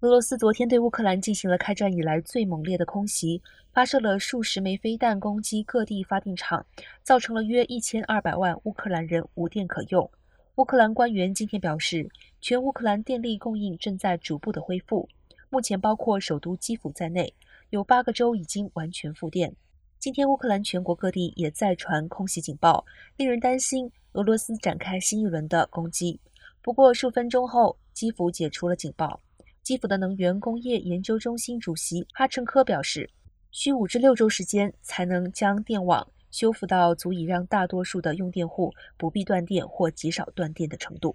俄罗斯昨天对乌克兰进行了开战以来最猛烈的空袭，发射了数十枚飞弹攻击各地发电厂，造成了约一千二百万乌克兰人无电可用。乌克兰官员今天表示，全乌克兰电力供应正在逐步的恢复，目前包括首都基辅在内，有八个州已经完全复电。今天乌克兰全国各地也在传空袭警报，令人担心俄罗斯展开新一轮的攻击。不过数分钟后，基辅解除了警报。基辅的能源工业研究中心主席哈陈科表示，需五至六周时间才能将电网修复到足以让大多数的用电户不必断电或极少断电的程度。